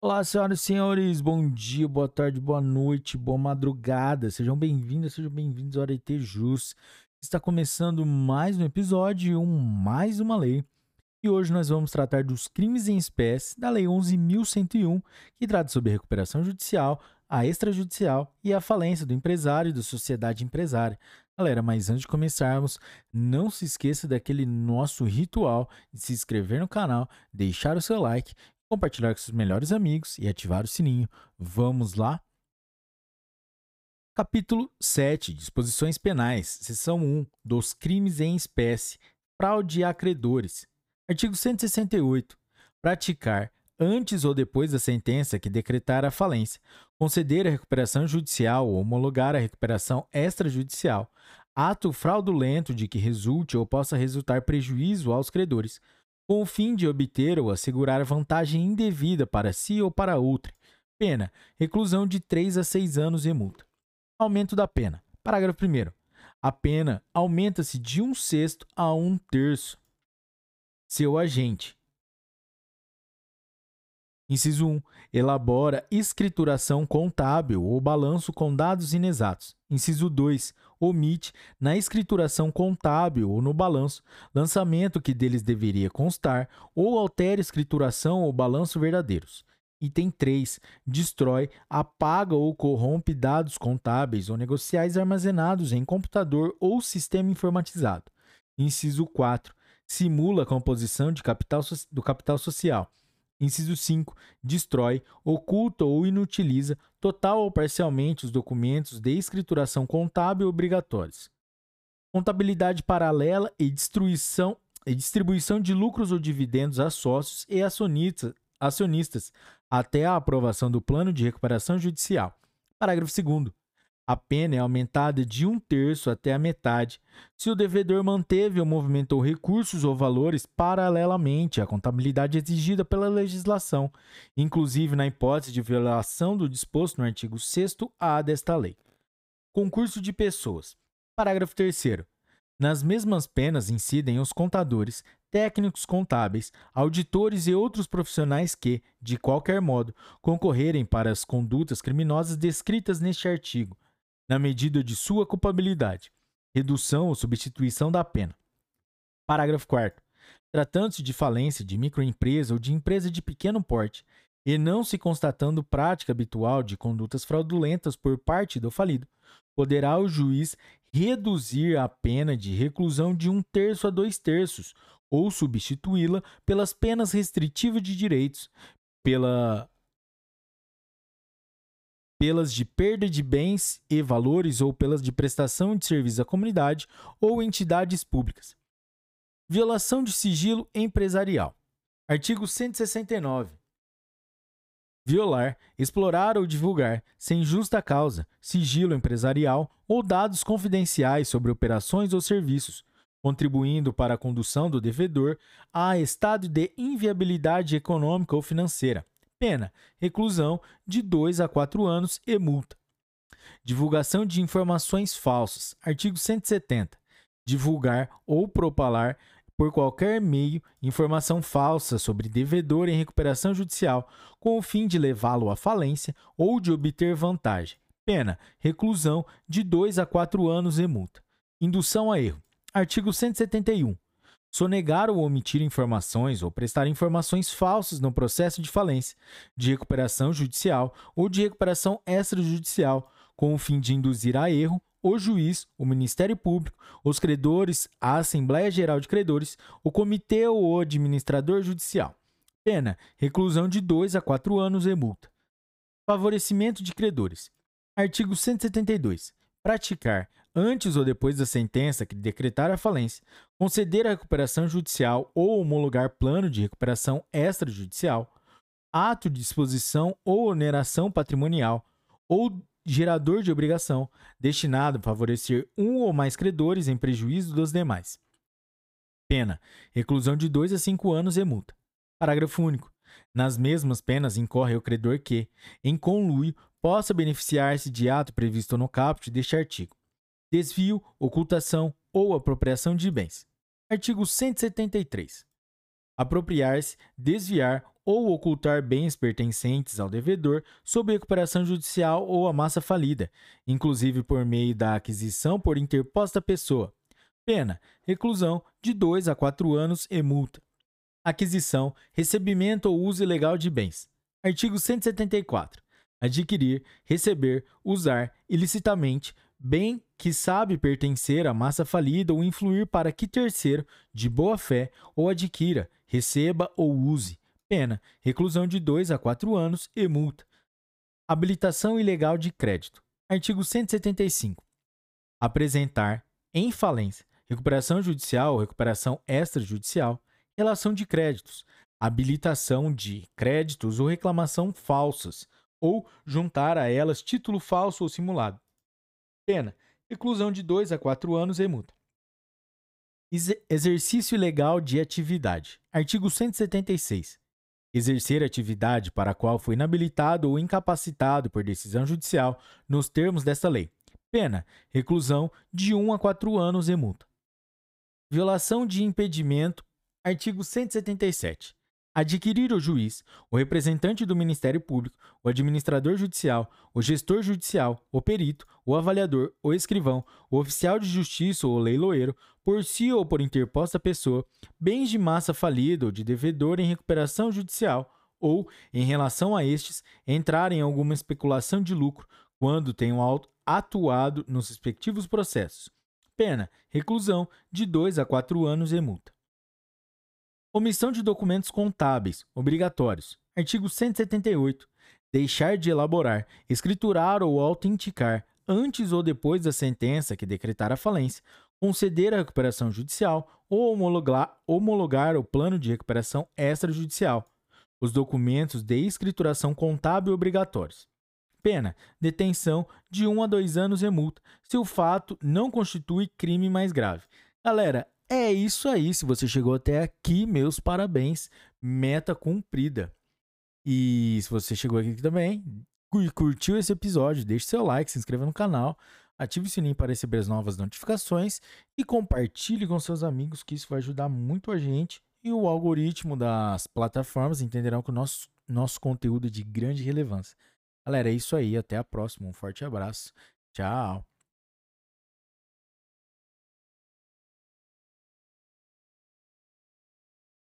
Olá, senhoras e senhores, bom dia, boa tarde, boa noite, boa madrugada. Sejam bem-vindas, sejam bem-vindos ao Arete Jus. Está começando mais um episódio, um, mais uma lei. E hoje nós vamos tratar dos crimes em espécie da Lei 11.101, que trata sobre a recuperação judicial, a extrajudicial e a falência do empresário e da sociedade empresária. Galera, mas antes de começarmos, não se esqueça daquele nosso ritual de se inscrever no canal, deixar o seu like compartilhar com seus melhores amigos e ativar o sininho. Vamos lá? Capítulo 7 Disposições Penais, Seção 1 dos Crimes em Espécie, Fraude a Credores. Artigo 168. Praticar, antes ou depois da sentença que decretar a falência, conceder a recuperação judicial ou homologar a recuperação extrajudicial, ato fraudulento de que resulte ou possa resultar prejuízo aos credores, com o fim de obter ou assegurar vantagem indevida para si ou para outra. Pena: reclusão de 3 a 6 anos e multa. Aumento da pena. Parágrafo 1. A pena aumenta-se de um sexto a um terço. Seu agente, Inciso 1. Elabora escrituração contábil ou balanço com dados inexatos. Inciso 2. Omite, na escrituração contábil ou no balanço, lançamento que deles deveria constar ou altere escrituração ou balanço verdadeiros. Item 3. Destrói, apaga ou corrompe dados contábeis ou negociais armazenados em computador ou sistema informatizado. Inciso 4. Simula a composição de capital do capital social Inciso 5. Destrói, oculta ou inutiliza, total ou parcialmente, os documentos de escrituração contábil obrigatórios. Contabilidade paralela e destruição e distribuição de lucros ou dividendos a sócios e acionistas, acionistas até a aprovação do plano de recuperação judicial. Parágrafo 2 a pena é aumentada de um terço até a metade se o devedor manteve ou movimentou recursos ou valores paralelamente à contabilidade exigida pela legislação, inclusive na hipótese de violação do disposto no artigo 6A desta lei. Concurso de pessoas. Parágrafo 3. Nas mesmas penas incidem os contadores, técnicos contábeis, auditores e outros profissionais que, de qualquer modo, concorrerem para as condutas criminosas descritas neste artigo na medida de sua culpabilidade, redução ou substituição da pena. Parágrafo 4. Tratando-se de falência de microempresa ou de empresa de pequeno porte, e não se constatando prática habitual de condutas fraudulentas por parte do falido, poderá o juiz reduzir a pena de reclusão de um terço a dois terços, ou substituí-la pelas penas restritivas de direitos, pela pelas de perda de bens e valores ou pelas de prestação de serviço à comunidade ou entidades públicas. Violação de sigilo empresarial. Artigo 169. Violar, explorar ou divulgar, sem justa causa, sigilo empresarial ou dados confidenciais sobre operações ou serviços, contribuindo para a condução do devedor a estado de inviabilidade econômica ou financeira, Pena: reclusão de 2 a 4 anos e multa. Divulgação de informações falsas. Artigo 170. Divulgar ou propalar por qualquer meio informação falsa sobre devedor em recuperação judicial, com o fim de levá-lo à falência ou de obter vantagem. Pena: reclusão de 2 a 4 anos e multa. Indução a erro. Artigo 171 sonegar ou omitir informações ou prestar informações falsas no processo de falência, de recuperação judicial ou de recuperação extrajudicial, com o fim de induzir a erro o juiz, o Ministério Público, os credores, a Assembleia Geral de Credores, o comitê ou o administrador judicial. Pena: reclusão de 2 a 4 anos e multa. Favorecimento de credores. Artigo 172. Praticar antes ou depois da sentença que decretar a falência, conceder a recuperação judicial ou homologar plano de recuperação extrajudicial, ato de disposição ou oneração patrimonial ou gerador de obrigação destinado a favorecer um ou mais credores em prejuízo dos demais. Pena: reclusão de 2 a 5 anos e multa. Parágrafo único. Nas mesmas penas incorre o credor que, em conluio, possa beneficiar-se de ato previsto no caput deste artigo desvio, ocultação ou apropriação de bens. Artigo 173. apropriar-se, desviar ou ocultar bens pertencentes ao devedor sob recuperação judicial ou a massa falida, inclusive por meio da aquisição por interposta pessoa. Pena: reclusão de 2 a 4 anos e multa. Aquisição, recebimento ou uso ilegal de bens. Artigo 174. Adquirir, receber, usar ilicitamente bem que sabe pertencer à massa falida ou influir para que terceiro, de boa fé, ou adquira, receba ou use. Pena: reclusão de 2 a 4 anos e multa. Habilitação ilegal de crédito. Artigo 175. Apresentar, em falência, recuperação judicial ou recuperação extrajudicial, relação de créditos, habilitação de créditos ou reclamação falsas, ou juntar a elas título falso ou simulado. Pena: reclusão de 2 a 4 anos e multa. Exercício ilegal de atividade. Artigo 176. Exercer atividade para a qual foi inabilitado ou incapacitado por decisão judicial nos termos desta lei. Pena: reclusão de 1 a 4 anos e multa. Violação de impedimento Artigo 177. Adquirir o juiz, o representante do Ministério Público, o administrador judicial, o gestor judicial, o perito, o avaliador, o escrivão, o oficial de justiça ou leiloeiro, por si ou por interposta pessoa, bens de massa falida ou de devedor em recuperação judicial, ou, em relação a estes, entrar em alguma especulação de lucro quando tenham atuado nos respectivos processos. Pena: reclusão de 2 a 4 anos e multa. Omissão de documentos contábeis, obrigatórios. Artigo 178. Deixar de elaborar, escriturar ou autenticar, antes ou depois da sentença que decretar a falência, conceder a recuperação judicial ou homologar, o plano de recuperação extrajudicial, os documentos de escrituração contábil obrigatórios. Pena: detenção de 1 um a 2 anos e multa, se o fato não constitui crime mais grave. Galera, é isso aí. Se você chegou até aqui, meus parabéns. Meta cumprida. E se você chegou aqui também e curtiu esse episódio, deixe seu like, se inscreva no canal, ative o sininho para receber as novas notificações e compartilhe com seus amigos, que isso vai ajudar muito a gente. E o algoritmo das plataformas entenderão que o nosso, nosso conteúdo é de grande relevância. Galera, é isso aí. Até a próxima. Um forte abraço. Tchau.